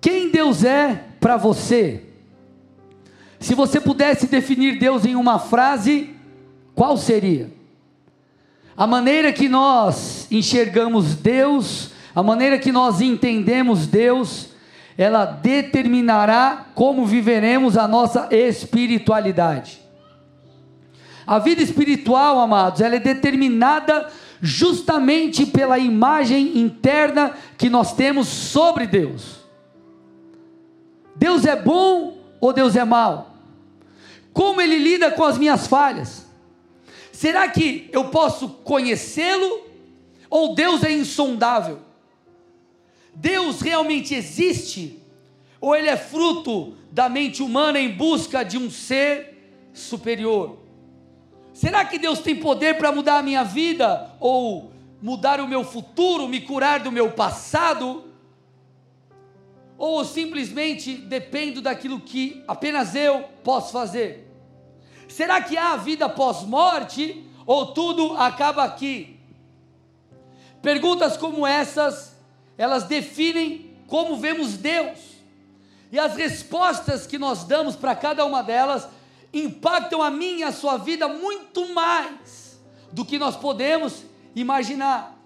Quem Deus é para você? Se você pudesse definir Deus em uma frase, qual seria? A maneira que nós enxergamos Deus, a maneira que nós entendemos Deus, ela determinará como viveremos a nossa espiritualidade. A vida espiritual, amados, ela é determinada justamente pela imagem interna que nós temos sobre Deus. Deus é bom ou Deus é mau? Como ele lida com as minhas falhas? Será que eu posso conhecê-lo ou Deus é insondável? Deus realmente existe ou ele é fruto da mente humana em busca de um ser superior? Será que Deus tem poder para mudar a minha vida ou mudar o meu futuro, me curar do meu passado? Ou simplesmente dependo daquilo que apenas eu posso fazer? Será que há vida pós-morte ou tudo acaba aqui? Perguntas como essas, elas definem como vemos Deus. E as respostas que nós damos para cada uma delas impactam a minha e a sua vida muito mais do que nós podemos imaginar.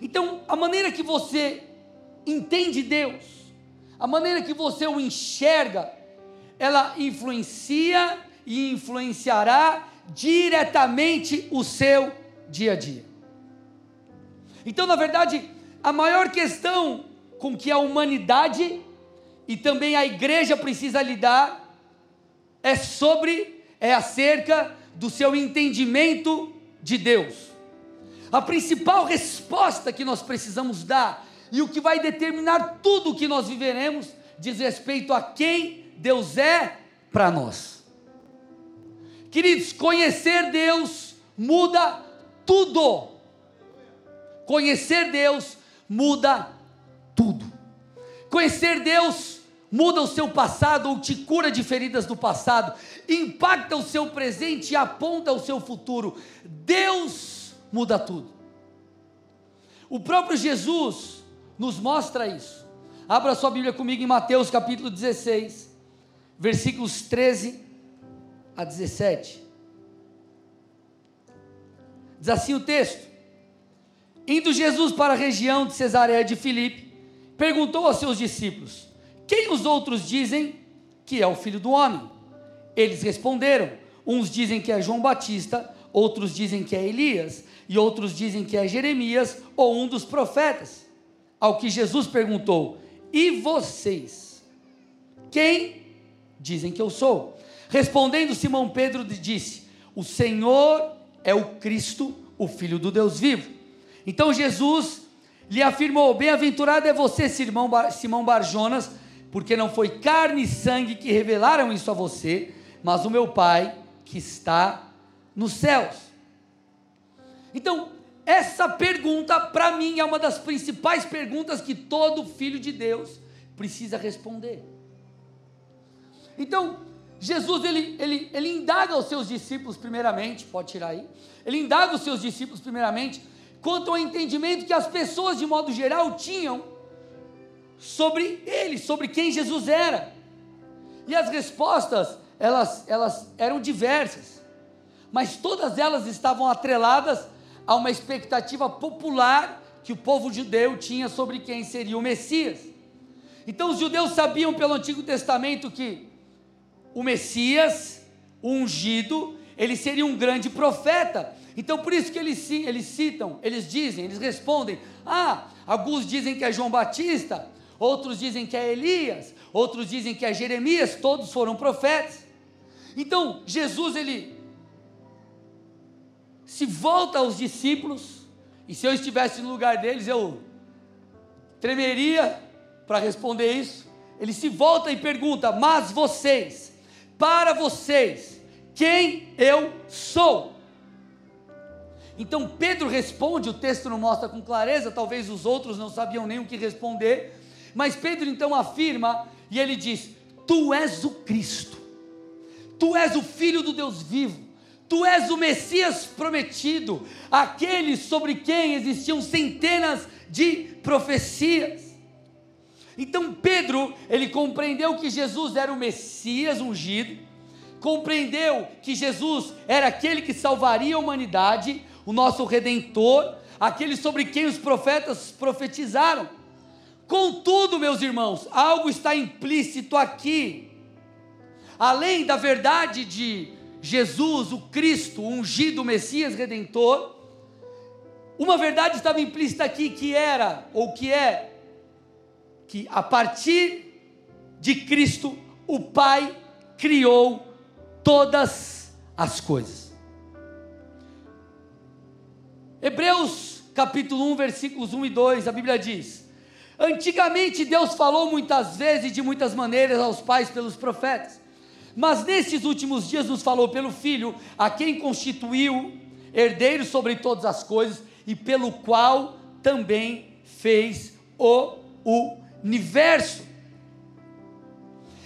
Então, a maneira que você entende Deus, a maneira que você o enxerga, ela influencia e influenciará diretamente o seu dia a dia. Então, na verdade, a maior questão com que a humanidade e também a igreja precisa lidar é sobre, é acerca do seu entendimento de Deus. A principal resposta que nós precisamos dar e o que vai determinar tudo o que nós viveremos diz respeito a quem Deus é para nós. Queridos, conhecer Deus muda tudo. Conhecer Deus muda tudo. Conhecer Deus muda o seu passado ou te cura de feridas do passado, impacta o seu presente e aponta o seu futuro. Deus muda tudo. O próprio Jesus nos mostra isso. Abra sua Bíblia comigo em Mateus capítulo 16, versículos 13 a 17. Diz assim o texto: Indo Jesus para a região de Cesareia de Filipe, perguntou aos seus discípulos: quem os outros dizem que é o filho do homem? Eles responderam: uns dizem que é João Batista, outros dizem que é Elias, e outros dizem que é Jeremias ou um dos profetas. Ao que Jesus perguntou: E vocês? Quem dizem que eu sou? Respondendo Simão Pedro disse: O Senhor é o Cristo, o Filho do Deus vivo. Então Jesus lhe afirmou: Bem-aventurado é você, Simão Barjonas porque não foi carne e sangue que revelaram isso a você, mas o meu Pai que está nos céus. Então, essa pergunta, para mim, é uma das principais perguntas que todo filho de Deus precisa responder. Então, Jesus ele, ele, ele indaga os seus discípulos, primeiramente, pode tirar aí, ele indaga os seus discípulos, primeiramente, quanto ao entendimento que as pessoas, de modo geral, tinham sobre ele, sobre quem Jesus era. E as respostas, elas, elas eram diversas, mas todas elas estavam atreladas a uma expectativa popular que o povo judeu tinha sobre quem seria o Messias. Então os judeus sabiam pelo Antigo Testamento que o Messias, o ungido, ele seria um grande profeta. Então por isso que eles, eles citam, eles dizem, eles respondem: ah, alguns dizem que é João Batista, outros dizem que é Elias, outros dizem que é Jeremias, todos foram profetas. Então, Jesus ele se volta aos discípulos, e se eu estivesse no lugar deles, eu tremeria para responder isso. Ele se volta e pergunta: "Mas vocês, para vocês, quem eu sou?" Então Pedro responde, o texto não mostra com clareza, talvez os outros não sabiam nem o que responder, mas Pedro então afirma e ele diz: Tu és o Cristo, tu és o Filho do Deus vivo, tu és o Messias prometido, aquele sobre quem existiam centenas de profecias. Então Pedro, ele compreendeu que Jesus era o Messias ungido, compreendeu que Jesus era aquele que salvaria a humanidade, o nosso redentor, aquele sobre quem os profetas profetizaram. Contudo, meus irmãos, algo está implícito aqui. Além da verdade de Jesus, o Cristo, o ungido Messias redentor, uma verdade estava implícita aqui que era, ou que é, que a partir de Cristo, o Pai criou todas as coisas. Hebreus capítulo 1, versículos 1 e 2, a Bíblia diz: Antigamente Deus falou muitas vezes e de muitas maneiras aos pais pelos profetas, mas nesses últimos dias nos falou pelo Filho, a quem constituiu herdeiro sobre todas as coisas e pelo qual também fez o universo.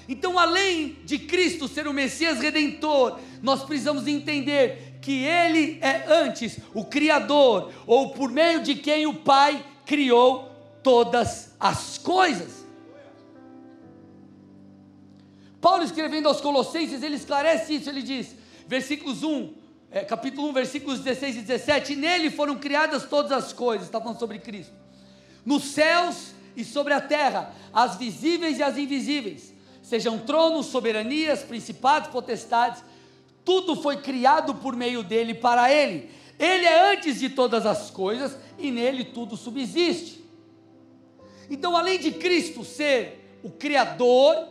Então, além de Cristo ser o Messias redentor, nós precisamos entender que Ele é antes o Criador, ou por meio de quem o Pai criou todas as coisas. Paulo escrevendo aos Colossenses, ele esclarece isso, ele diz, versículos 1, é, capítulo 1, versículos 16 e 17, nele foram criadas todas as coisas, está falando sobre Cristo, nos céus e sobre a terra, as visíveis e as invisíveis, sejam tronos, soberanias, principados, potestades, tudo foi criado por meio dele para ele. Ele é antes de todas as coisas e nele tudo subsiste. Então, além de Cristo ser o Criador,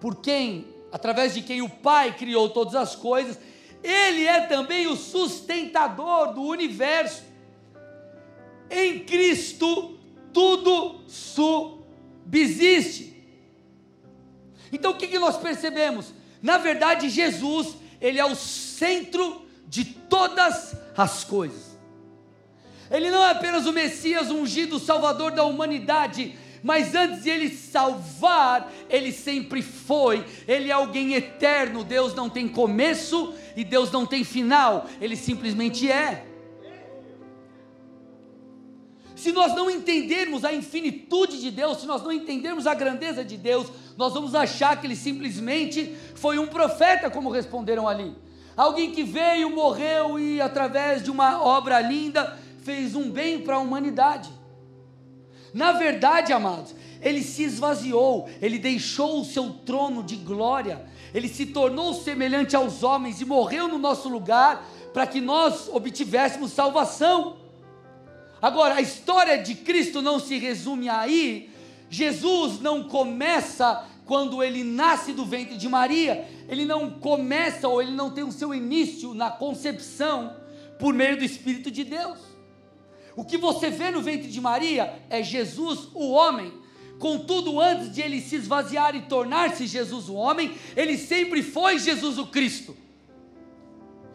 por quem, através de quem o Pai criou todas as coisas, ele é também o sustentador do universo. Em Cristo tudo subsiste. Então o que, nós percebemos? Na verdade, Jesus, ele é o centro de todas as coisas. Ele não é apenas o Messias ungido, o Salvador da humanidade, mas antes de ele salvar, ele sempre foi, ele é alguém eterno. Deus não tem começo e Deus não tem final, ele simplesmente é. Se nós não entendermos a infinitude de Deus, se nós não entendermos a grandeza de Deus, nós vamos achar que ele simplesmente foi um profeta, como responderam ali. Alguém que veio, morreu e, através de uma obra linda, fez um bem para a humanidade. Na verdade, amados, ele se esvaziou, ele deixou o seu trono de glória, ele se tornou semelhante aos homens e morreu no nosso lugar para que nós obtivéssemos salvação. Agora, a história de Cristo não se resume aí. Jesus não começa quando ele nasce do ventre de Maria, ele não começa ou ele não tem o seu início na concepção por meio do Espírito de Deus. O que você vê no ventre de Maria é Jesus, o homem. Contudo, antes de ele se esvaziar e tornar-se Jesus o homem, ele sempre foi Jesus o Cristo.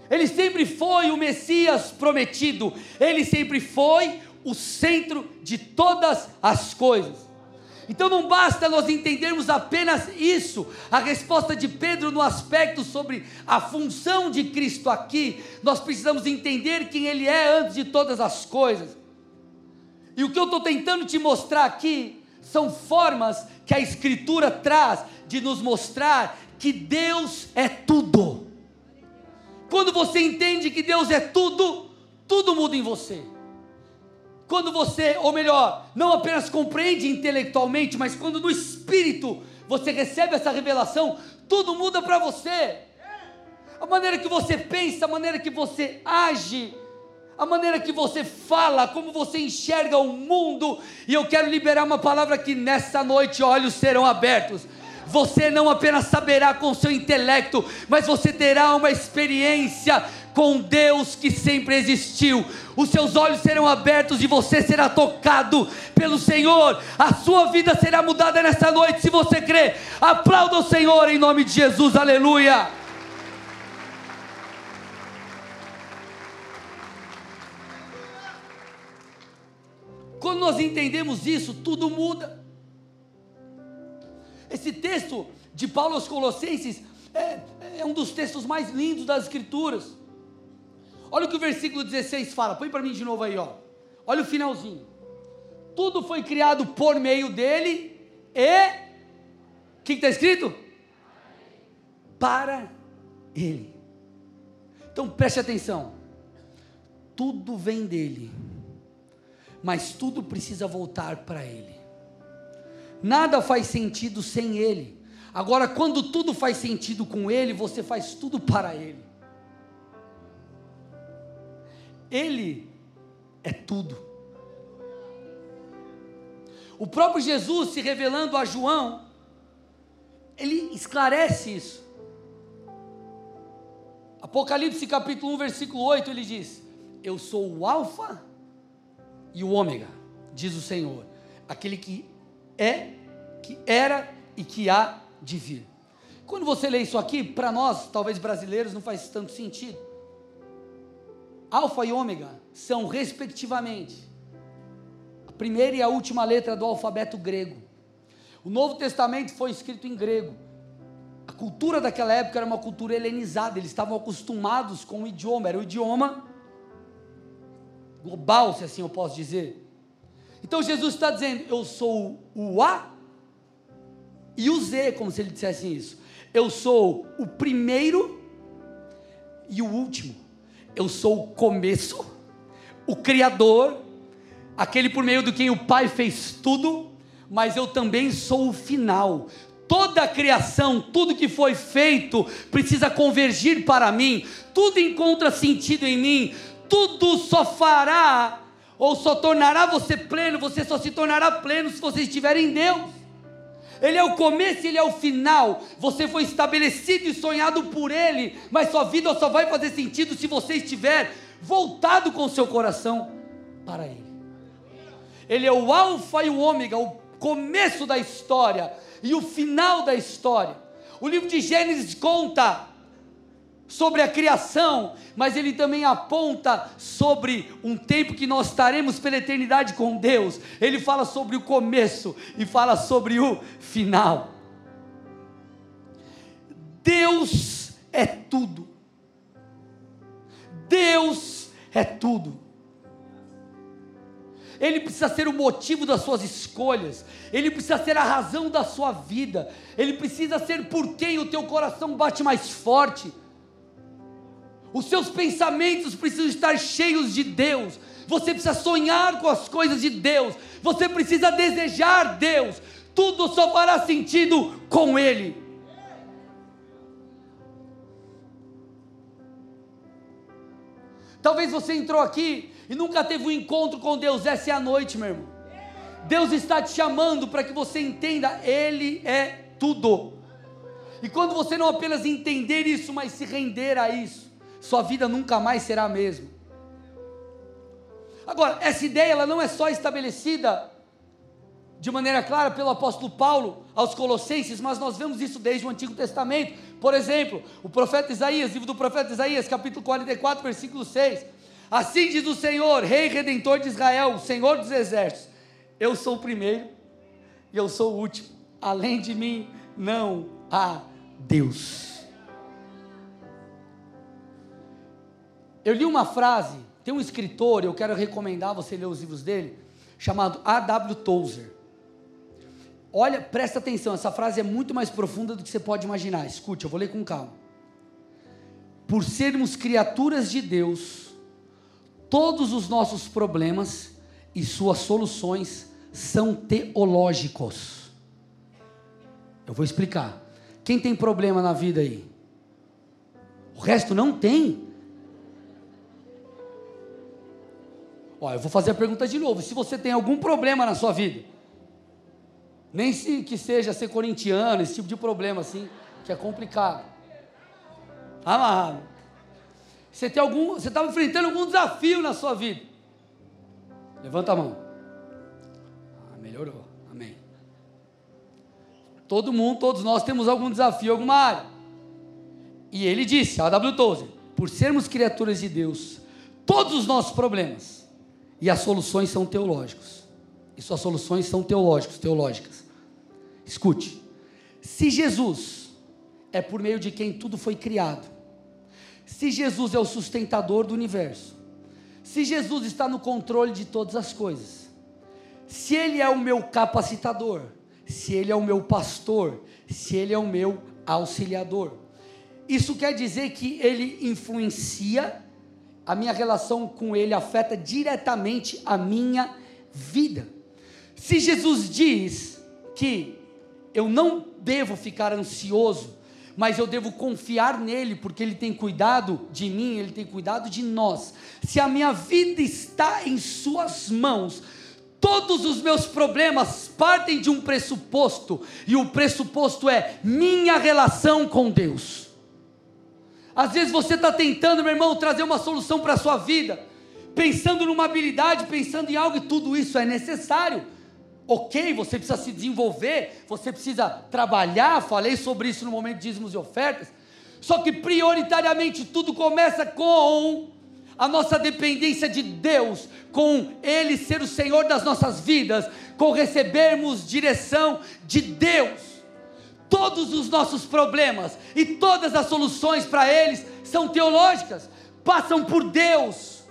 Ele sempre foi o Messias prometido, ele sempre foi o centro de todas as coisas. Então não basta nós entendermos apenas isso, a resposta de Pedro no aspecto sobre a função de Cristo aqui, nós precisamos entender quem Ele é antes de todas as coisas. E o que eu estou tentando te mostrar aqui são formas que a Escritura traz de nos mostrar que Deus é tudo. Quando você entende que Deus é tudo, tudo muda em você. Quando você, ou melhor, não apenas compreende intelectualmente, mas quando no espírito você recebe essa revelação, tudo muda para você. A maneira que você pensa, a maneira que você age, a maneira que você fala, como você enxerga o mundo. E eu quero liberar uma palavra que nessa noite olhos serão abertos você não apenas saberá com seu intelecto, mas você terá uma experiência com Deus que sempre existiu. Os seus olhos serão abertos e você será tocado pelo Senhor. A sua vida será mudada nessa noite se você crê. Aplauda o Senhor em nome de Jesus. Aleluia. Quando nós entendemos isso, tudo muda. Esse texto de Paulo aos Colossenses é, é, um dos textos mais lindos das Escrituras. Olha o que o versículo 16 fala, põe para mim de novo aí, ó. Olha o finalzinho. Tudo foi criado por meio dele e. O que está escrito? Para Ele. Então preste atenção. Tudo vem dele, mas tudo precisa voltar para Ele. Nada faz sentido sem Ele. Agora, quando tudo faz sentido com Ele, você faz tudo para Ele. Ele é tudo. O próprio Jesus se revelando a João, ele esclarece isso. Apocalipse capítulo 1, versículo 8, ele diz: Eu sou o Alfa e o Ômega, diz o Senhor, aquele que é, que era e que há de vir. Quando você lê isso aqui, para nós, talvez brasileiros, não faz tanto sentido. Alfa e Ômega são, respectivamente, a primeira e a última letra do alfabeto grego. O Novo Testamento foi escrito em grego. A cultura daquela época era uma cultura helenizada, eles estavam acostumados com o idioma, era o idioma global, se assim eu posso dizer. Então Jesus está dizendo: Eu sou o A e o Z, como se ele dissesse isso. Eu sou o primeiro e o último. Eu sou o começo, o Criador, aquele por meio do quem o Pai fez tudo, mas eu também sou o final. Toda a criação, tudo que foi feito, precisa convergir para mim, tudo encontra sentido em mim, tudo só fará, ou só tornará você pleno, você só se tornará pleno se você estiver em Deus. Ele é o começo Ele é o final. Você foi estabelecido e sonhado por Ele, mas sua vida só vai fazer sentido se você estiver voltado com seu coração para Ele. Ele é o Alfa e o Ômega, o começo da história e o final da história. O livro de Gênesis conta sobre a criação, mas ele também aponta sobre um tempo que nós estaremos pela eternidade com Deus. Ele fala sobre o começo e fala sobre o final. Deus é tudo. Deus é tudo. Ele precisa ser o motivo das suas escolhas, ele precisa ser a razão da sua vida, ele precisa ser por quem o teu coração bate mais forte os seus pensamentos precisam estar cheios de Deus. Você precisa sonhar com as coisas de Deus. Você precisa desejar Deus. Tudo só fará sentido com Ele. Talvez você entrou aqui e nunca teve um encontro com Deus. Essa é a noite, meu irmão. Deus está te chamando para que você entenda, Ele é tudo. E quando você não apenas entender isso, mas se render a isso, sua vida nunca mais será a mesma. Agora, essa ideia ela não é só estabelecida de maneira clara pelo apóstolo Paulo aos Colossenses, mas nós vemos isso desde o Antigo Testamento. Por exemplo, o profeta Isaías, livro do profeta Isaías, capítulo 44, versículo 6. Assim diz o Senhor, Rei Redentor de Israel, o Senhor dos Exércitos: Eu sou o primeiro e eu sou o último. Além de mim não há Deus. Eu li uma frase, tem um escritor, eu quero recomendar você ler os livros dele, chamado A.W. Tozer. Olha, presta atenção, essa frase é muito mais profunda do que você pode imaginar. Escute, eu vou ler com calma. Por sermos criaturas de Deus, todos os nossos problemas e suas soluções são teológicos. Eu vou explicar. Quem tem problema na vida aí? O resto não tem. Ó, eu vou fazer a pergunta de novo. Se você tem algum problema na sua vida, nem se que seja ser corintiano, esse tipo de problema assim, que é complicado. Amarrado. Você tem algum, você está enfrentando algum desafio na sua vida? Levanta a mão. Ah, melhorou. Amém. Todo mundo, todos nós temos algum desafio, alguma área. E ele disse, a W. Tozer, por sermos criaturas de Deus, todos os nossos problemas e as soluções são teológicos. E suas soluções são teológicos, teológicas. Escute. Se Jesus é por meio de quem tudo foi criado, se Jesus é o sustentador do universo, se Jesus está no controle de todas as coisas, se Ele é o meu capacitador, se Ele é o meu pastor, se Ele é o meu auxiliador. Isso quer dizer que Ele influencia, a minha relação com Ele afeta diretamente a minha vida. Se Jesus diz que eu não devo ficar ansioso, mas eu devo confiar nele, porque ele tem cuidado de mim, ele tem cuidado de nós. Se a minha vida está em Suas mãos, todos os meus problemas partem de um pressuposto, e o pressuposto é minha relação com Deus. Às vezes você está tentando, meu irmão, trazer uma solução para a sua vida, pensando numa habilidade, pensando em algo, e tudo isso é necessário ok, você precisa se desenvolver, você precisa trabalhar, falei sobre isso no momento de dízimos e ofertas, só que prioritariamente tudo começa com a nossa dependência de Deus, com Ele ser o Senhor das nossas vidas, com recebermos direção de Deus. Todos os nossos problemas e todas as soluções para eles são teológicas, passam por Deus.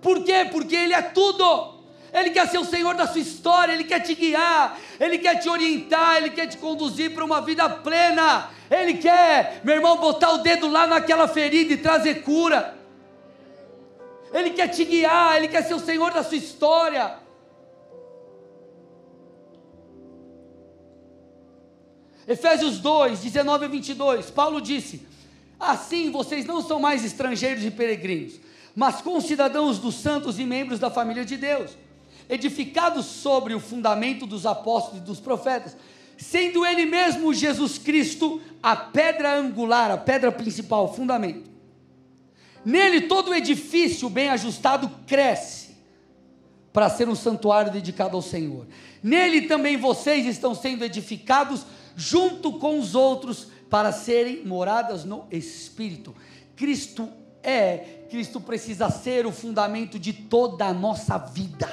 Por quê? Porque Ele é tudo. Ele quer ser o Senhor da sua história, Ele quer te guiar, Ele quer te orientar, Ele quer te conduzir para uma vida plena. Ele quer, meu irmão, botar o dedo lá naquela ferida e trazer cura. Ele quer te guiar, Ele quer ser o Senhor da sua história. Efésios 2, 19 a 22, Paulo disse: Assim vocês não são mais estrangeiros e peregrinos, mas concidadãos dos santos e membros da família de Deus edificado sobre o fundamento dos apóstolos e dos profetas, sendo ele mesmo Jesus Cristo a pedra angular, a pedra principal, o fundamento. Nele todo edifício bem ajustado cresce para ser um santuário dedicado ao Senhor. Nele também vocês estão sendo edificados junto com os outros para serem moradas no Espírito. Cristo é, Cristo precisa ser o fundamento de toda a nossa vida.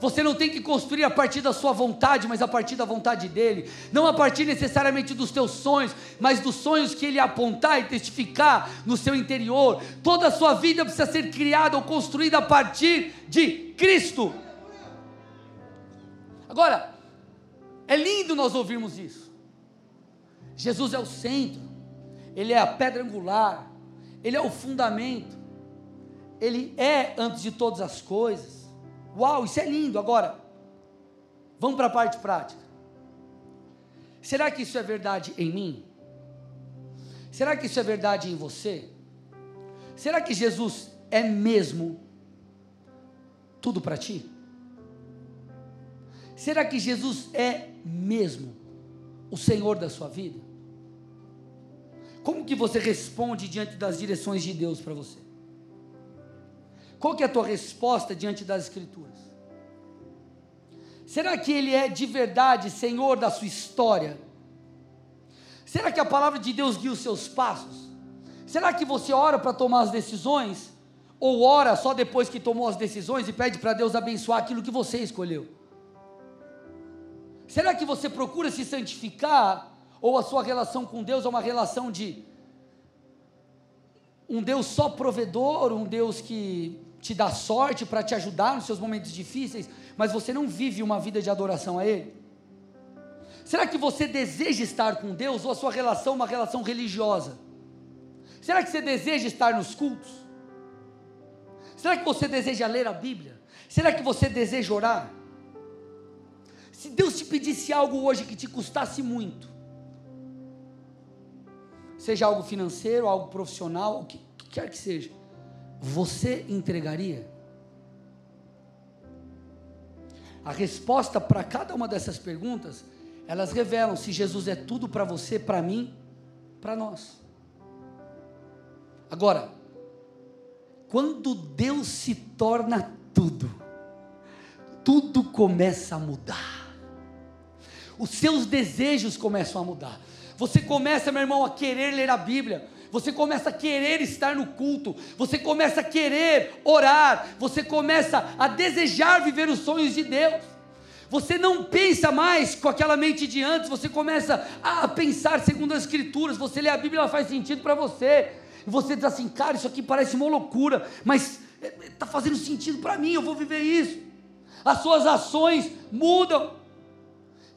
Você não tem que construir a partir da sua vontade, mas a partir da vontade dele. Não a partir necessariamente dos teus sonhos, mas dos sonhos que ele apontar e testificar no seu interior. Toda a sua vida precisa ser criada ou construída a partir de Cristo. Agora, é lindo nós ouvirmos isso. Jesus é o centro, Ele é a pedra angular, Ele é o fundamento, Ele é antes de todas as coisas. Uau, isso é lindo. Agora, vamos para a parte prática. Será que isso é verdade em mim? Será que isso é verdade em você? Será que Jesus é mesmo tudo para ti? Será que Jesus é mesmo o Senhor da sua vida? Como que você responde diante das direções de Deus para você? Qual que é a tua resposta diante das Escrituras? Será que Ele é de verdade Senhor da sua história? Será que a palavra de Deus guia os seus passos? Será que você ora para tomar as decisões? Ou ora só depois que tomou as decisões e pede para Deus abençoar aquilo que você escolheu? Será que você procura se santificar? Ou a sua relação com Deus é uma relação de um Deus só provedor, um Deus que te dá sorte para te ajudar nos seus momentos difíceis, mas você não vive uma vida de adoração a Ele? Será que você deseja estar com Deus ou a sua relação é uma relação religiosa? Será que você deseja estar nos cultos? Será que você deseja ler a Bíblia? Será que você deseja orar? Se Deus te pedisse algo hoje que te custasse muito, seja algo financeiro, algo profissional, o que quer que seja, você entregaria? A resposta para cada uma dessas perguntas, elas revelam se Jesus é tudo para você, para mim, para nós. Agora, quando Deus se torna tudo, tudo começa a mudar. Os seus desejos começam a mudar. Você começa, meu irmão, a querer ler a Bíblia você começa a querer estar no culto, você começa a querer orar, você começa a desejar viver os sonhos de Deus. Você não pensa mais com aquela mente de antes, você começa a pensar segundo as Escrituras. Você lê a Bíblia, ela faz sentido para você. E você diz assim, cara, isso aqui parece uma loucura, mas está é, fazendo sentido para mim, eu vou viver isso. as suas ações mudam.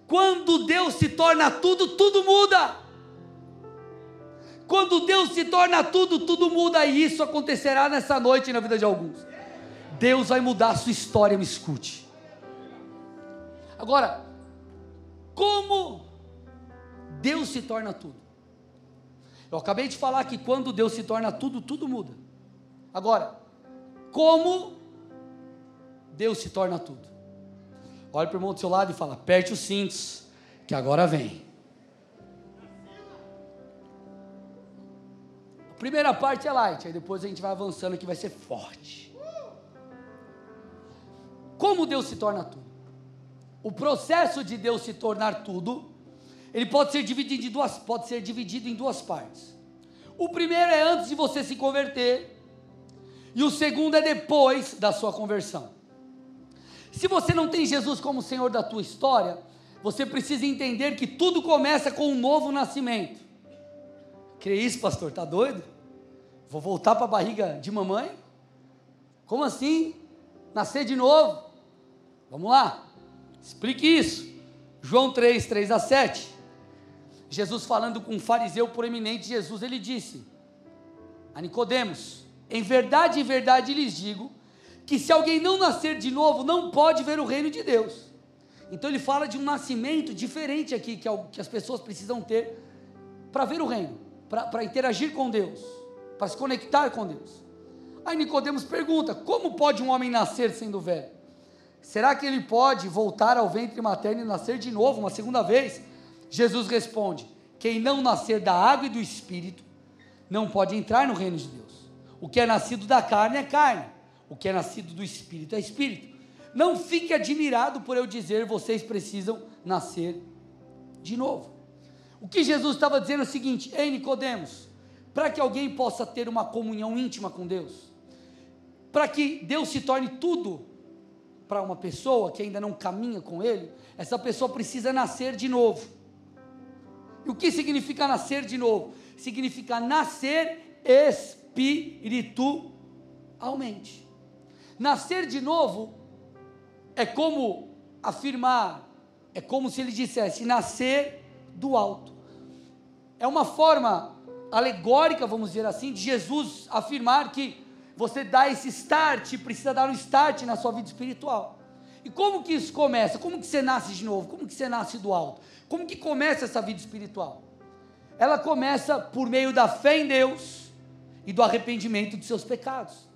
Quando Deus se torna tudo, tudo muda. Quando Deus se torna tudo, tudo muda, e isso acontecerá nessa noite na vida de alguns. Deus vai mudar a sua história, me escute. Agora, como Deus se torna tudo? Eu acabei de falar que quando Deus se torna tudo, tudo muda. Agora, como Deus se torna tudo? Olha para o irmão do seu lado e fala: aperte os cintos, que agora vem. A primeira parte é light, aí depois a gente vai avançando que vai ser forte. Como Deus se torna tudo? O processo de Deus se tornar tudo, ele pode ser dividido em duas, pode ser dividido em duas partes. O primeiro é antes de você se converter, e o segundo é depois da sua conversão. Se você não tem Jesus como Senhor da tua história, você precisa entender que tudo começa com um novo nascimento. Crê isso, pastor? Tá doido? Vou voltar para a barriga de mamãe? Como assim? Nascer de novo? Vamos lá. Explique isso. João 3, 3 a 7. Jesus falando com um fariseu proeminente, Jesus ele disse a Nicodemos: Em verdade, em verdade lhes digo que se alguém não nascer de novo, não pode ver o reino de Deus. Então ele fala de um nascimento diferente aqui que, as pessoas precisam ter para ver o reino, para interagir com Deus, para se conectar com Deus. Aí Nicodemos pergunta: como pode um homem nascer sendo velho? Será que ele pode voltar ao ventre materno e nascer de novo, uma segunda vez? Jesus responde: quem não nascer da água e do espírito não pode entrar no reino de Deus. O que é nascido da carne é carne, o que é nascido do espírito é espírito. Não fique admirado por eu dizer, vocês precisam nascer de novo. O que Jesus estava dizendo é o seguinte: Ei, Nicodemos, para que alguém possa ter uma comunhão íntima com Deus, para que Deus se torne tudo para uma pessoa que ainda não caminha com Ele, essa pessoa precisa nascer de novo. E o que significa nascer de novo? Significa nascer espiritualmente. Nascer de novo é como afirmar, é como se ele dissesse nascer do alto. É uma forma alegórica, vamos dizer assim, de Jesus afirmar que você dá esse start, precisa dar um start na sua vida espiritual. E como que isso começa? Como que você nasce de novo? Como que você nasce do alto? Como que começa essa vida espiritual? Ela começa por meio da fé em Deus e do arrependimento de seus pecados.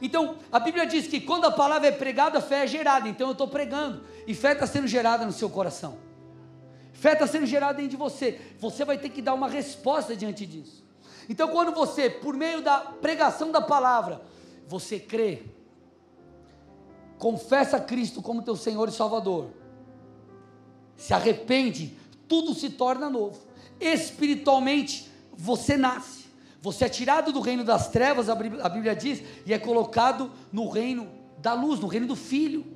Então, a Bíblia diz que quando a palavra é pregada, a fé é gerada. Então, eu estou pregando e fé está sendo gerada no seu coração. Fé está sendo gerada dentro de você. Você vai ter que dar uma resposta diante disso. Então, quando você, por meio da pregação da palavra, você crê, confessa Cristo como teu Senhor e Salvador, se arrepende, tudo se torna novo. Espiritualmente, você nasce. Você é tirado do reino das trevas, a Bíblia diz, e é colocado no reino da luz, no reino do Filho.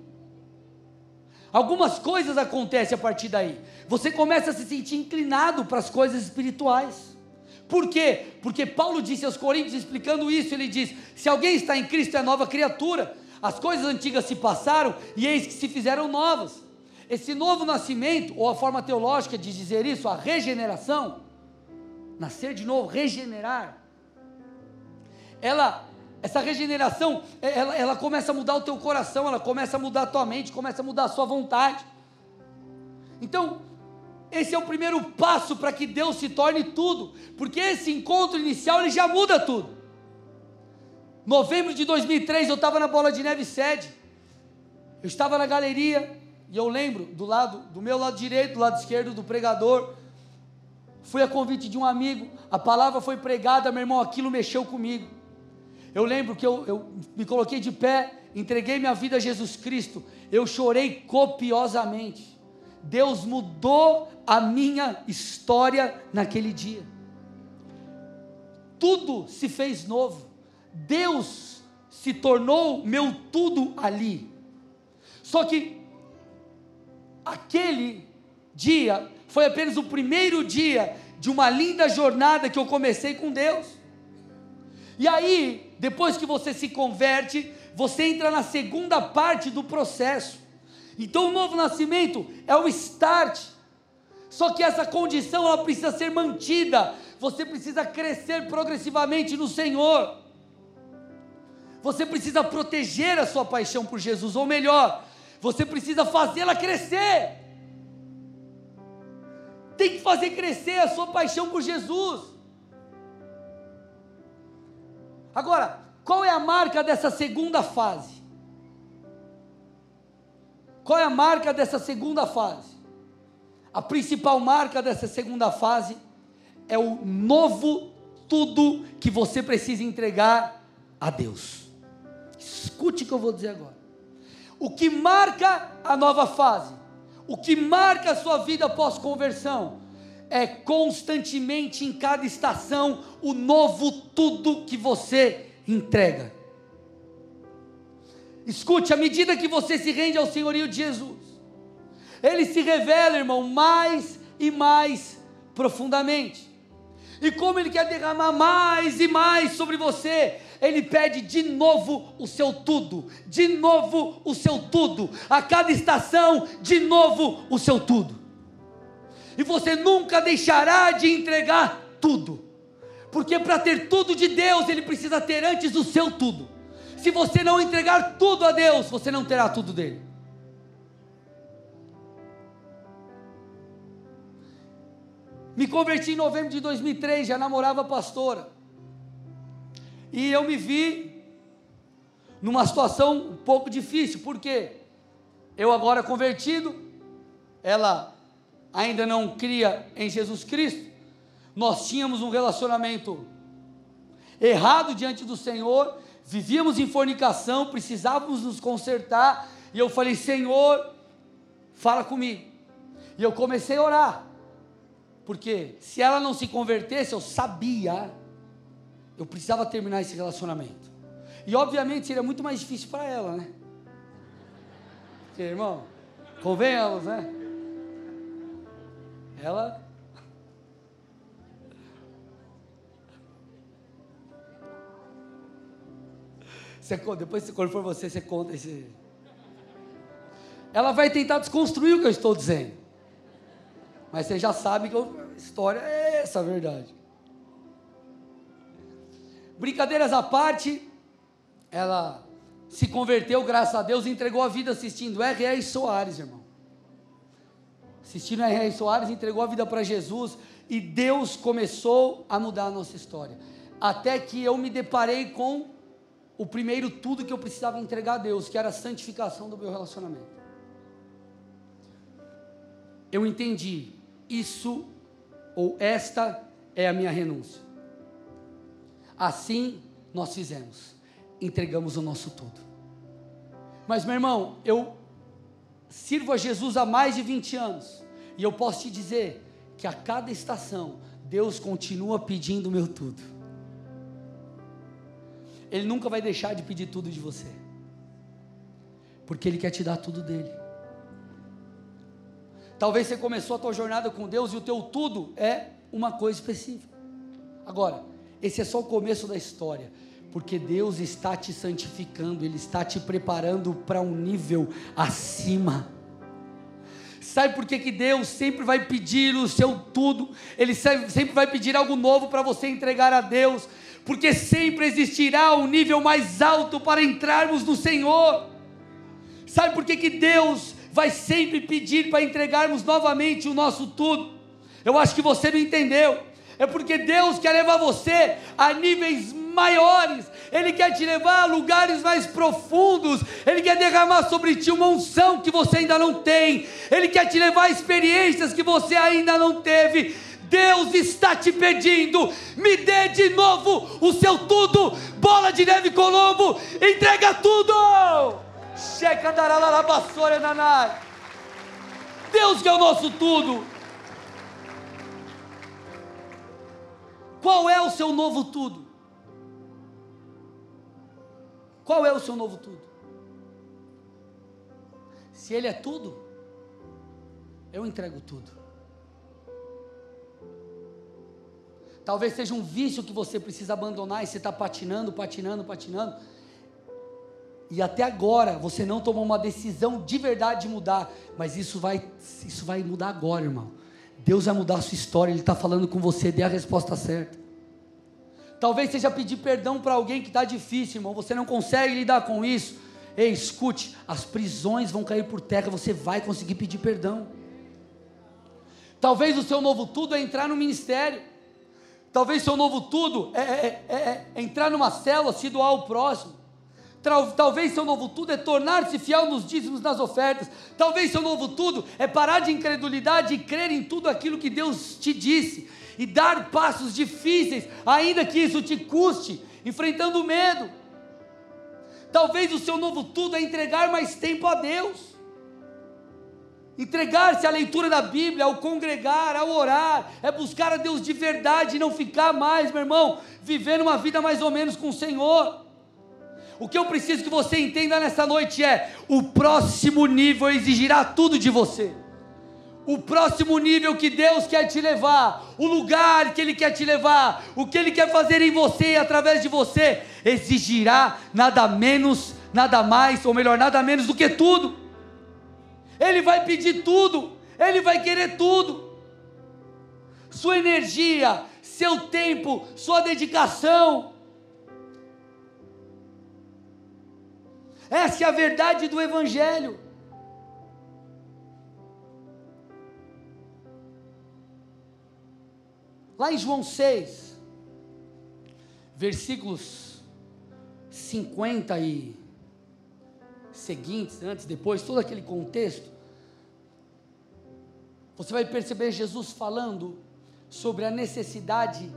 Algumas coisas acontecem a partir daí. Você começa a se sentir inclinado para as coisas espirituais. Por quê? Porque Paulo disse aos Coríntios, explicando isso, ele diz: se alguém está em Cristo é nova criatura, as coisas antigas se passaram e eis que se fizeram novas. Esse novo nascimento, ou a forma teológica de dizer isso, a regeneração, nascer de novo, regenerar. Ela, essa regeneração, é, ela, ela começa a mudar o teu coração, ela começa a mudar a tua mente, começa a mudar a sua vontade. Então, esse é o primeiro passo para que Deus se torne tudo, porque esse encontro inicial ele já muda tudo. Novembro de 2003 eu estava na Bola de Neve sede, eu estava na galeria e eu lembro do lado, do meu lado direito, do lado esquerdo do pregador, Fui a convite de um amigo, a palavra foi pregada, meu irmão, aquilo mexeu comigo. Eu lembro que eu, eu me coloquei de pé, entreguei minha vida a Jesus Cristo, eu chorei copiosamente. Deus mudou a minha história naquele dia. Tudo se fez novo. Deus se tornou meu tudo ali. Só que aquele dia foi apenas o primeiro dia de uma linda jornada que eu comecei com Deus. E aí, depois que você se converte, você entra na segunda parte do processo. Então o novo nascimento é o start. Só que essa condição ela precisa ser mantida. Você precisa crescer progressivamente no Senhor. Você precisa proteger a sua paixão por Jesus, ou melhor, você precisa fazê-la crescer. Tem que fazer crescer a sua paixão por Jesus. Agora, qual é a marca dessa segunda fase? Qual é a marca dessa segunda fase? A principal marca dessa segunda fase é o novo tudo que você precisa entregar a Deus. Escute o que eu vou dizer agora. O que marca a nova fase, o que marca a sua vida pós-conversão, é constantemente em cada estação o novo tudo que você entrega. Escute, à medida que você se rende ao senhorio de Jesus, ele se revela, irmão, mais e mais profundamente. E como ele quer derramar mais e mais sobre você, ele pede de novo o seu tudo, de novo o seu tudo, a cada estação, de novo o seu tudo. E você nunca deixará de entregar tudo, porque para ter tudo de Deus, ele precisa ter antes o seu tudo. Se você não entregar tudo a Deus, você não terá tudo dele. Me converti em novembro de 2003, já namorava a pastora. E eu me vi numa situação um pouco difícil, porque eu agora convertido, ela ainda não cria em Jesus Cristo, nós tínhamos um relacionamento errado diante do Senhor, vivíamos em fornicação, precisávamos nos consertar, e eu falei: Senhor, fala comigo. E eu comecei a orar, porque se ela não se convertesse, eu sabia eu precisava terminar esse relacionamento. E obviamente seria muito mais difícil para ela, né? Porque, irmão, convenhamos, né? Ela. Você, depois, quando for você, você conta esse. Ela vai tentar desconstruir o que eu estou dizendo. Mas você já sabe que a história é essa a verdade. Brincadeiras à parte, ela se converteu, graças a Deus, e entregou a vida assistindo R.R. Soares, irmão. Assistindo R.R. Soares, entregou a vida para Jesus e Deus começou a mudar a nossa história. Até que eu me deparei com o primeiro tudo que eu precisava entregar a Deus, que era a santificação do meu relacionamento. Eu entendi, isso ou esta é a minha renúncia. Assim nós fizemos, entregamos o nosso tudo. Mas, meu irmão, eu sirvo a Jesus há mais de 20 anos, e eu posso te dizer que a cada estação, Deus continua pedindo o meu tudo. Ele nunca vai deixar de pedir tudo de você, porque Ele quer te dar tudo dele. Talvez você começou a tua jornada com Deus e o teu tudo é uma coisa específica. Agora, esse é só o começo da história, porque Deus está te santificando, Ele está te preparando para um nível acima. Sabe por que, que Deus sempre vai pedir o seu tudo? Ele sempre vai pedir algo novo para você entregar a Deus, porque sempre existirá um nível mais alto para entrarmos no Senhor. Sabe por que, que Deus vai sempre pedir para entregarmos novamente o nosso tudo? Eu acho que você não entendeu é porque Deus quer levar você a níveis maiores, Ele quer te levar a lugares mais profundos, Ele quer derramar sobre ti uma unção que você ainda não tem, Ele quer te levar a experiências que você ainda não teve. Deus está te pedindo, me dê de novo o seu tudo, bola de neve Colombo, entrega tudo. Checa Deus que é o nosso tudo. Qual é o seu novo tudo? Qual é o seu novo tudo? Se Ele é tudo, eu entrego tudo. Talvez seja um vício que você precisa abandonar e você está patinando, patinando, patinando. e até agora você não tomou uma decisão de verdade de mudar, mas isso vai, isso vai mudar agora, irmão. Deus vai mudar a sua história, Ele está falando com você, dê a resposta certa. Talvez seja pedir perdão para alguém que está difícil, irmão, você não consegue lidar com isso. Ei, escute, as prisões vão cair por terra, você vai conseguir pedir perdão. Talvez o seu novo tudo é entrar no ministério. Talvez o seu novo tudo é, é, é, é entrar numa célula, se doar ao próximo. Talvez seu novo tudo é tornar-se fiel nos dízimos, nas ofertas. Talvez seu novo tudo é parar de incredulidade e crer em tudo aquilo que Deus te disse. E dar passos difíceis, ainda que isso te custe, enfrentando o medo. Talvez o seu novo tudo é entregar mais tempo a Deus. Entregar-se à leitura da Bíblia, ao congregar, ao orar, é buscar a Deus de verdade e não ficar mais, meu irmão, vivendo uma vida mais ou menos com o Senhor. O que eu preciso que você entenda nessa noite é: o próximo nível exigirá tudo de você. O próximo nível que Deus quer te levar, o lugar que Ele quer te levar, o que Ele quer fazer em você e através de você, exigirá nada menos, nada mais, ou melhor, nada menos do que tudo. Ele vai pedir tudo, Ele vai querer tudo. Sua energia, seu tempo, sua dedicação, Essa é a verdade do Evangelho. Lá em João 6, versículos 50 e seguintes, antes, depois, todo aquele contexto, você vai perceber Jesus falando sobre a necessidade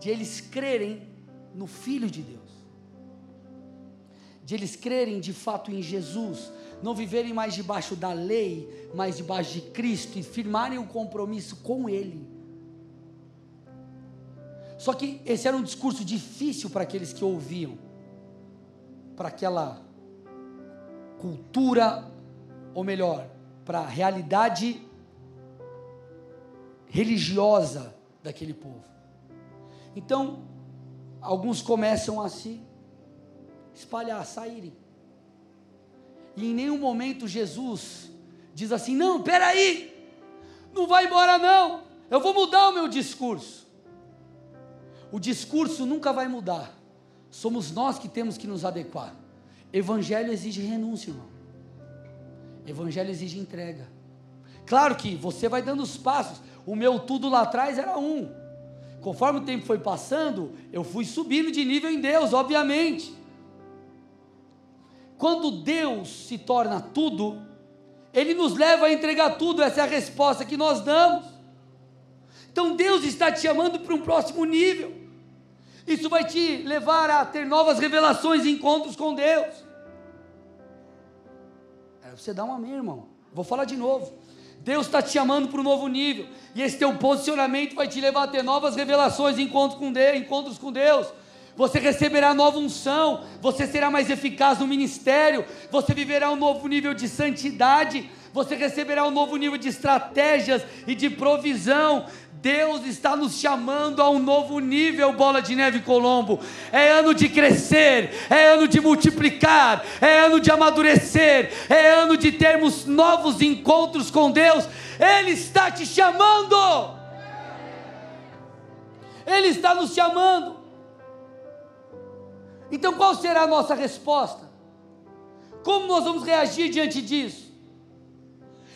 de eles crerem no Filho de Deus de eles crerem de fato em Jesus, não viverem mais debaixo da lei, mas debaixo de Cristo e firmarem o compromisso com Ele. Só que esse era um discurso difícil para aqueles que ouviam, para aquela cultura, ou melhor, para a realidade religiosa daquele povo. Então, alguns começam assim, espalhar, saírem. E em nenhum momento Jesus diz assim: não, peraí, não vai embora não, eu vou mudar o meu discurso. O discurso nunca vai mudar, somos nós que temos que nos adequar. Evangelho exige renúncia, irmão. Evangelho exige entrega. Claro que você vai dando os passos. O meu tudo lá atrás era um. Conforme o tempo foi passando, eu fui subindo de nível em Deus, obviamente. Quando Deus se torna tudo, Ele nos leva a entregar tudo, essa é a resposta que nós damos. Então Deus está te chamando para um próximo nível. Isso vai te levar a ter novas revelações e encontros com Deus. É, você dá um amém, irmão. Vou falar de novo. Deus está te chamando para um novo nível. E esse teu posicionamento vai te levar a ter novas revelações e encontros com Deus. Encontros com Deus você receberá nova unção, você será mais eficaz no ministério, você viverá um novo nível de santidade, você receberá um novo nível de estratégias e de provisão. Deus está nos chamando a um novo nível, bola de neve Colombo. É ano de crescer, é ano de multiplicar, é ano de amadurecer, é ano de termos novos encontros com Deus. Ele está te chamando. Ele está nos chamando. Então qual será a nossa resposta? Como nós vamos reagir diante disso?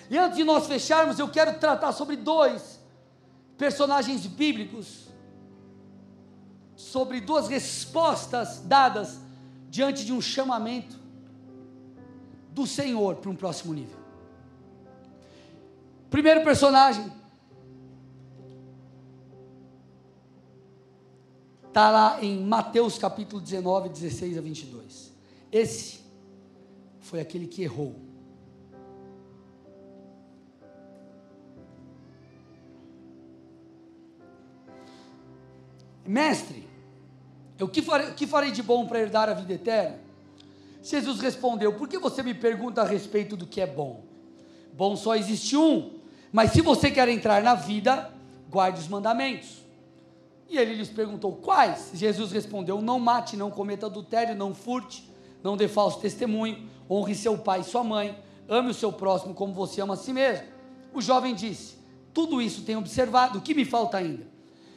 E antes de nós fecharmos, eu quero tratar sobre dois personagens bíblicos, sobre duas respostas dadas diante de um chamamento do Senhor para um próximo nível. Primeiro personagem, Está lá em Mateus capítulo 19, 16 a 22. Esse foi aquele que errou. Mestre, o que farei, que farei de bom para herdar a vida eterna? Jesus respondeu: Por que você me pergunta a respeito do que é bom? Bom só existe um, mas se você quer entrar na vida, guarde os mandamentos. E ele lhes perguntou: Quais? Jesus respondeu: Não mate, não cometa adultério, não furte, não dê falso testemunho, honre seu pai e sua mãe, ame o seu próximo como você ama a si mesmo. O jovem disse: Tudo isso tenho observado, o que me falta ainda?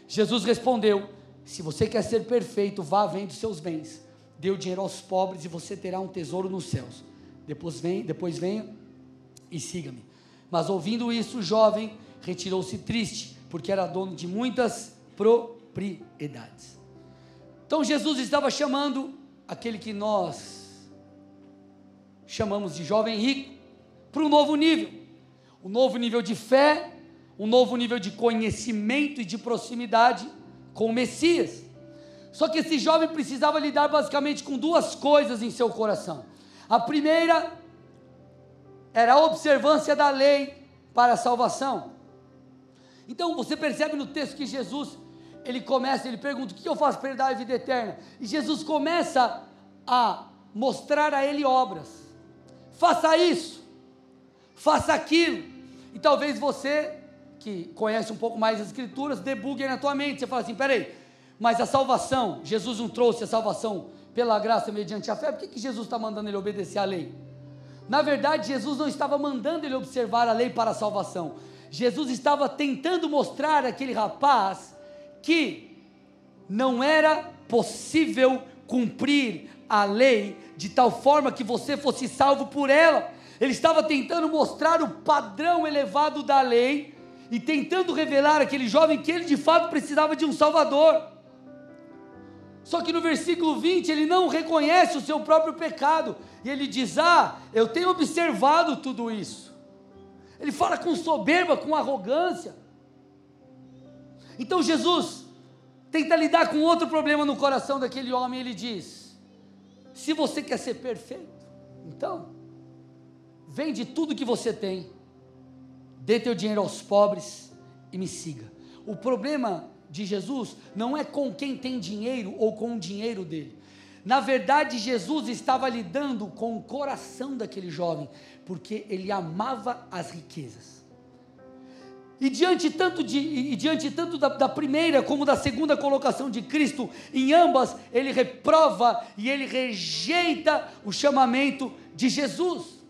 Jesus respondeu: Se você quer ser perfeito, vá vendo seus bens, dê o dinheiro aos pobres e você terá um tesouro nos céus. Depois venha, depois venha e siga-me. Mas ouvindo isso, o jovem retirou-se triste, porque era dono de muitas propriedades. Então Jesus estava chamando aquele que nós chamamos de jovem rico para um novo nível, um novo nível de fé, um novo nível de conhecimento e de proximidade com o Messias. Só que esse jovem precisava lidar basicamente com duas coisas em seu coração. A primeira era a observância da lei para a salvação. Então você percebe no texto que Jesus, ele começa, ele pergunta: o que eu faço para herdar a vida eterna? E Jesus começa a mostrar a ele obras. Faça isso, faça aquilo. E talvez você, que conhece um pouco mais as Escrituras, debugue na tua mente. Você fala assim: peraí, mas a salvação, Jesus não trouxe a salvação pela graça mediante a fé, por que, que Jesus está mandando ele obedecer à lei? Na verdade, Jesus não estava mandando ele observar a lei para a salvação. Jesus estava tentando mostrar àquele rapaz que não era possível cumprir a lei de tal forma que você fosse salvo por ela. Ele estava tentando mostrar o padrão elevado da lei e tentando revelar àquele jovem que ele de fato precisava de um Salvador. Só que no versículo 20 ele não reconhece o seu próprio pecado. E ele diz: Ah, eu tenho observado tudo isso. Ele fala com soberba, com arrogância. Então Jesus tenta lidar com outro problema no coração daquele homem. Ele diz: Se você quer ser perfeito, então, vende tudo que você tem, dê teu dinheiro aos pobres e me siga. O problema de Jesus não é com quem tem dinheiro ou com o dinheiro dele. Na verdade, Jesus estava lidando com o coração daquele jovem, porque ele amava as riquezas. E diante tanto, de, e diante tanto da, da, primeira como da segunda colocação de Cristo, em ambas, ele reprova e ele rejeita o chamamento de Jesus.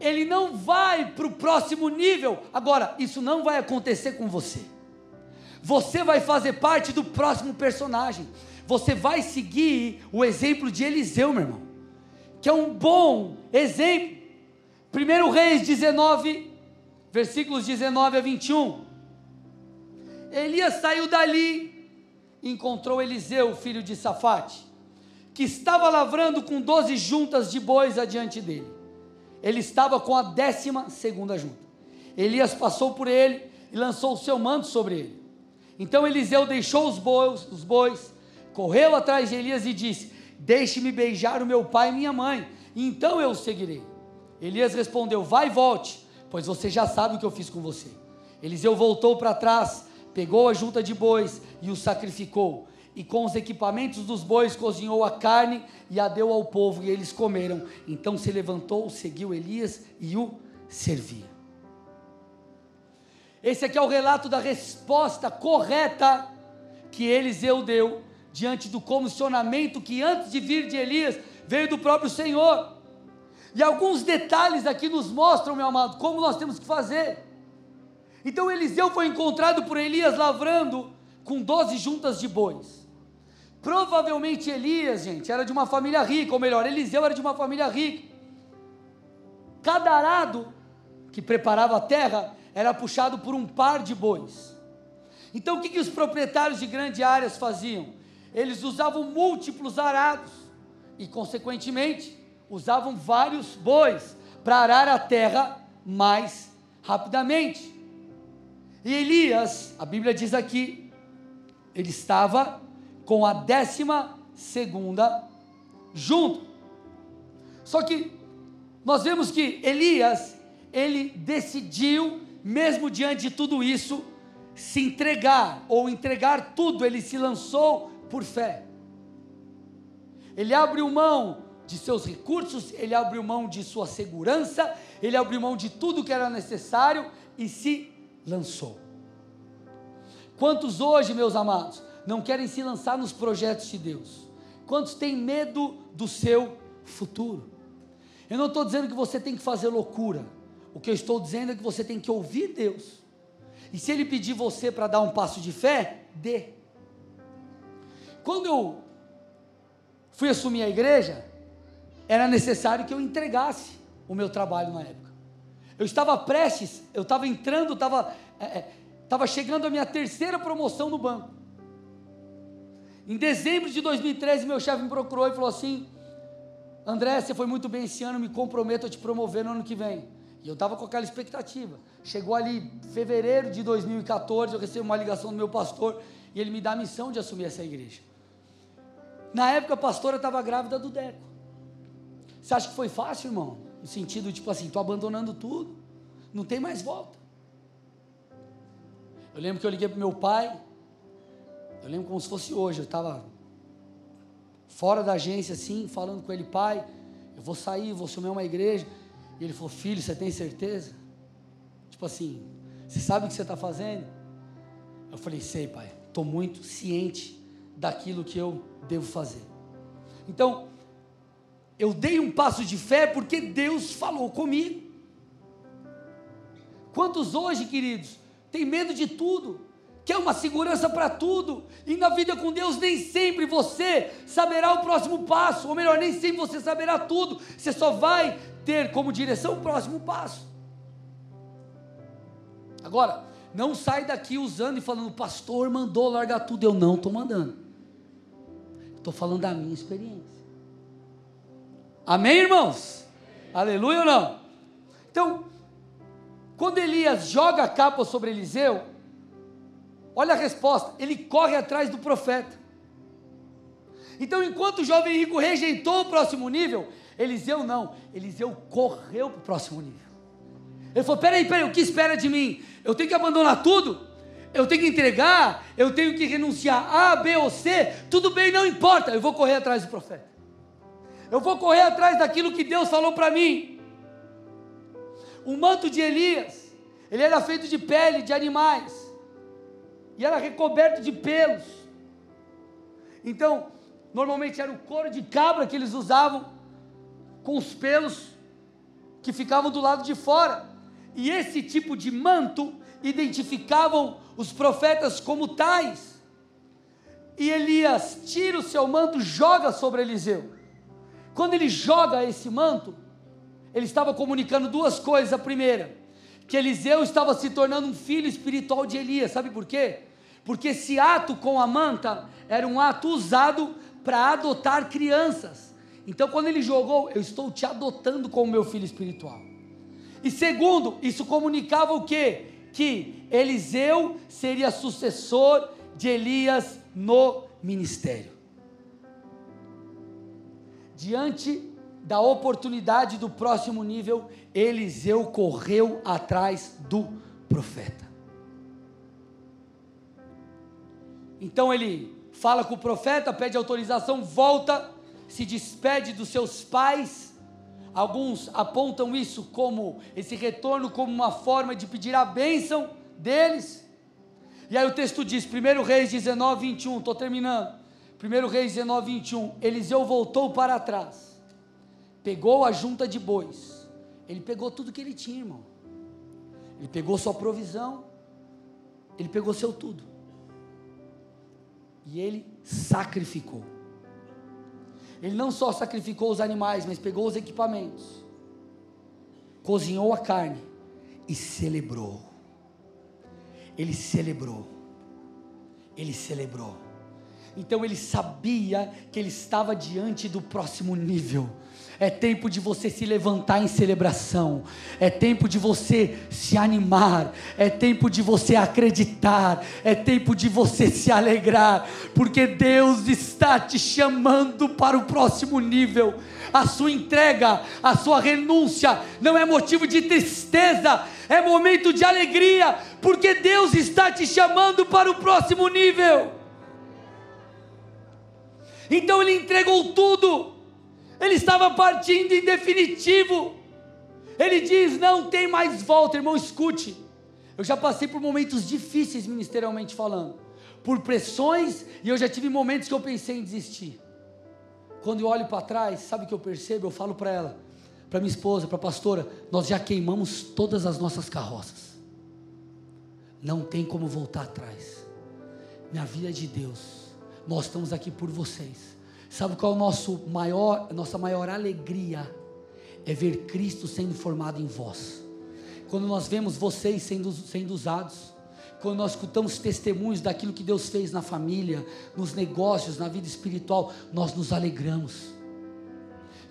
Ele não vai para o próximo nível. Agora, isso não vai acontecer com você. Você vai fazer parte do próximo personagem. Você vai seguir o exemplo de Eliseu, meu irmão, que é um bom exemplo. 1 Reis 19, versículos 19 a 21. Elias saiu dali encontrou Eliseu, filho de Safate, que estava lavrando com doze juntas de bois adiante dele. Ele estava com a décima segunda junta. Elias passou por ele e lançou o seu manto sobre ele. Então Eliseu deixou os bois, os bois, correu atrás de Elias e disse: Deixe-me beijar o meu pai e minha mãe, então eu o seguirei. Elias respondeu: Vai e volte, pois você já sabe o que eu fiz com você. Eliseu voltou para trás, pegou a junta de bois e o sacrificou. E com os equipamentos dos bois cozinhou a carne e a deu ao povo, e eles comeram. Então se levantou, seguiu Elias e o servia. Esse aqui é o relato da resposta correta que Eliseu deu diante do comissionamento que antes de vir de Elias veio do próprio Senhor. E alguns detalhes aqui nos mostram, meu amado, como nós temos que fazer. Então Eliseu foi encontrado por Elias lavrando com doze juntas de bois. Provavelmente Elias, gente, era de uma família rica, ou melhor, Eliseu era de uma família rica. Cada arado que preparava a terra era puxado por um par de bois. Então o que, que os proprietários de grandes áreas faziam? Eles usavam múltiplos arados e, consequentemente, usavam vários bois para arar a terra mais rapidamente. E Elias, a Bíblia diz aqui, ele estava com a décima segunda junto. Só que nós vemos que Elias, ele decidiu mesmo diante de tudo isso, se entregar ou entregar tudo, ele se lançou por fé. Ele abriu mão de seus recursos, ele abriu mão de sua segurança, ele abriu mão de tudo que era necessário e se lançou. Quantos hoje, meus amados, não querem se lançar nos projetos de Deus? Quantos têm medo do seu futuro? Eu não estou dizendo que você tem que fazer loucura. O que eu estou dizendo é que você tem que ouvir Deus. E se Ele pedir você para dar um passo de fé, dê. Quando eu fui assumir a igreja, era necessário que eu entregasse o meu trabalho na época. Eu estava prestes, eu estava entrando, estava é, é, estava chegando a minha terceira promoção no banco. Em dezembro de 2013, meu chefe me procurou e falou assim: André, você foi muito bem esse ano, me comprometo a te promover no ano que vem. E eu estava com aquela expectativa. Chegou ali fevereiro de 2014, eu recebi uma ligação do meu pastor e ele me dá a missão de assumir essa igreja. Na época a pastora estava grávida do Deco. Você acha que foi fácil, irmão? No sentido, tipo assim, estou abandonando tudo, não tem mais volta. Eu lembro que eu liguei para meu pai, eu lembro como se fosse hoje, eu estava fora da agência assim, falando com ele, pai, eu vou sair, vou assumir uma igreja. E ele falou, filho, você tem certeza? Tipo assim, você sabe o que você está fazendo? Eu falei, sei, pai, estou muito ciente daquilo que eu devo fazer. Então, eu dei um passo de fé porque Deus falou comigo. Quantos hoje, queridos, têm medo de tudo? quer uma segurança para tudo, e na vida com Deus nem sempre você saberá o próximo passo, ou melhor, nem sempre você saberá tudo, você só vai ter como direção o próximo passo. Agora, não sai daqui usando e falando, pastor mandou largar tudo, eu não estou mandando, estou falando da minha experiência. Amém, irmãos? Aleluia ou não? Então, quando Elias joga a capa sobre Eliseu, Olha a resposta: ele corre atrás do profeta. Então, enquanto o jovem rico rejeitou o próximo nível, Eliseu não, Eliseu correu para o próximo nível. Ele falou: peraí, peraí, o que espera de mim? Eu tenho que abandonar tudo? Eu tenho que entregar? Eu tenho que renunciar A, B ou C? Tudo bem, não importa, eu vou correr atrás do profeta. Eu vou correr atrás daquilo que Deus falou para mim. O manto de Elias, ele era feito de pele de animais e era recoberto de pelos. Então, normalmente era o couro de cabra que eles usavam, com os pelos que ficavam do lado de fora. E esse tipo de manto identificavam os profetas como tais. E Elias tira o seu manto, joga sobre Eliseu. Quando ele joga esse manto, ele estava comunicando duas coisas. A primeira, que Eliseu estava se tornando um filho espiritual de Elias. Sabe por quê? porque esse ato com a manta era um ato usado para adotar crianças. Então, quando ele jogou, eu estou te adotando como meu filho espiritual. E segundo, isso comunicava o quê? Que Eliseu seria sucessor de Elias no ministério. Diante da oportunidade do próximo nível, Eliseu correu atrás do profeta. Então ele fala com o profeta, pede autorização, volta, se despede dos seus pais. Alguns apontam isso como esse retorno como uma forma de pedir a bênção deles. E aí o texto diz, 1 Reis 19, 21, estou terminando. 1 Reis 19, 21, Eliseu voltou para trás, pegou a junta de bois, ele pegou tudo que ele tinha, irmão. Ele pegou sua provisão, ele pegou seu tudo e ele sacrificou. Ele não só sacrificou os animais, mas pegou os equipamentos, cozinhou a carne e celebrou. Ele celebrou. Ele celebrou. Então ele sabia que ele estava diante do próximo nível. É tempo de você se levantar em celebração. É tempo de você se animar. É tempo de você acreditar. É tempo de você se alegrar. Porque Deus está te chamando para o próximo nível. A sua entrega, a sua renúncia não é motivo de tristeza, é momento de alegria. Porque Deus está te chamando para o próximo nível. Então ele entregou tudo ele estava partindo em definitivo. Ele diz: não tem mais volta, irmão, escute. Eu já passei por momentos difíceis ministerialmente falando, por pressões, e eu já tive momentos que eu pensei em desistir. Quando eu olho para trás, sabe o que eu percebo? Eu falo para ela, para minha esposa, para a pastora, nós já queimamos todas as nossas carroças. Não tem como voltar atrás. Minha vida é de Deus. Nós estamos aqui por vocês. Sabe qual é o nosso maior, nossa maior alegria? É ver Cristo sendo formado em vós. Quando nós vemos vocês sendo, sendo usados, quando nós escutamos testemunhos daquilo que Deus fez na família, nos negócios, na vida espiritual, nós nos alegramos.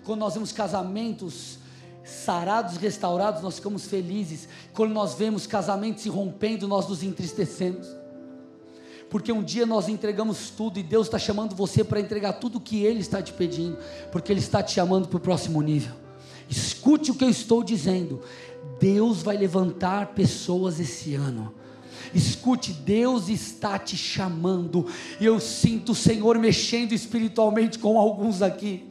Quando nós vemos casamentos sarados, restaurados, nós ficamos felizes. Quando nós vemos casamentos se rompendo, nós nos entristecemos. Porque um dia nós entregamos tudo e Deus está chamando você para entregar tudo o que Ele está te pedindo, porque Ele está te chamando para o próximo nível. Escute o que eu estou dizendo. Deus vai levantar pessoas esse ano. Escute, Deus está te chamando. Eu sinto o Senhor mexendo espiritualmente com alguns aqui.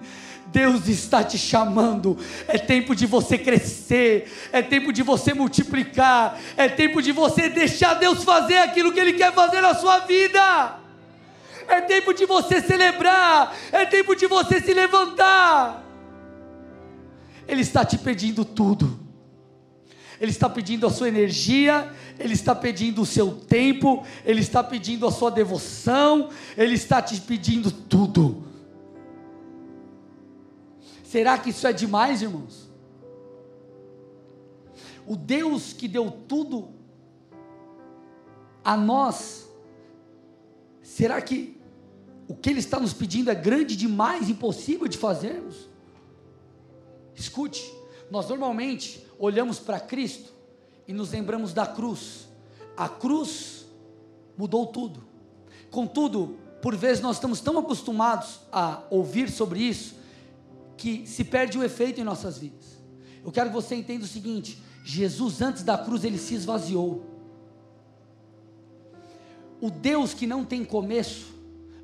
Deus está te chamando. É tempo de você crescer, é tempo de você multiplicar, é tempo de você deixar Deus fazer aquilo que Ele quer fazer na sua vida. É tempo de você celebrar, é tempo de você se levantar. Ele está te pedindo tudo. Ele está pedindo a sua energia, Ele está pedindo o seu tempo, Ele está pedindo a sua devoção, Ele está te pedindo tudo. Será que isso é demais, irmãos? O Deus que deu tudo a nós, será que o que Ele está nos pedindo é grande demais, impossível de fazermos? Escute, nós normalmente olhamos para Cristo e nos lembramos da cruz. A cruz mudou tudo. Contudo, por vezes nós estamos tão acostumados a ouvir sobre isso que se perde o efeito em nossas vidas. Eu quero que você entenda o seguinte: Jesus, antes da cruz, ele se esvaziou. O Deus que não tem começo,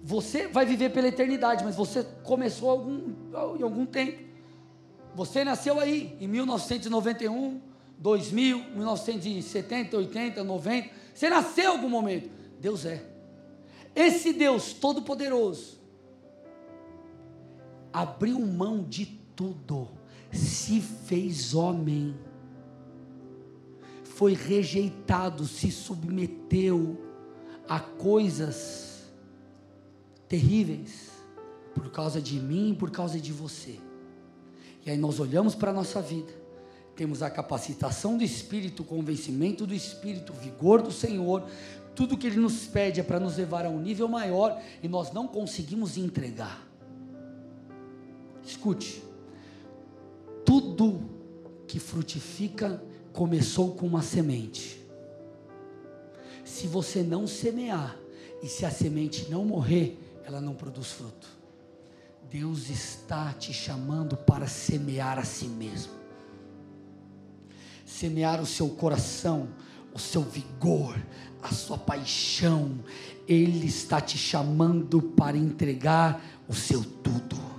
você vai viver pela eternidade, mas você começou algum, em algum tempo. Você nasceu aí, em 1991, 2000, 1970, 80, 90. Você nasceu em algum momento. Deus é. Esse Deus Todo-Poderoso, abriu mão de tudo, se fez homem, foi rejeitado, se submeteu a coisas terríveis por causa de mim, por causa de você. E aí nós olhamos para a nossa vida, temos a capacitação do Espírito, o convencimento do Espírito, o vigor do Senhor, tudo que Ele nos pede é para nos levar a um nível maior e nós não conseguimos entregar. Escute, tudo que frutifica começou com uma semente. Se você não semear e se a semente não morrer, ela não produz fruto. Deus está te chamando para semear a si mesmo. Semear o seu coração, o seu vigor, a sua paixão. Ele está te chamando para entregar o seu tudo.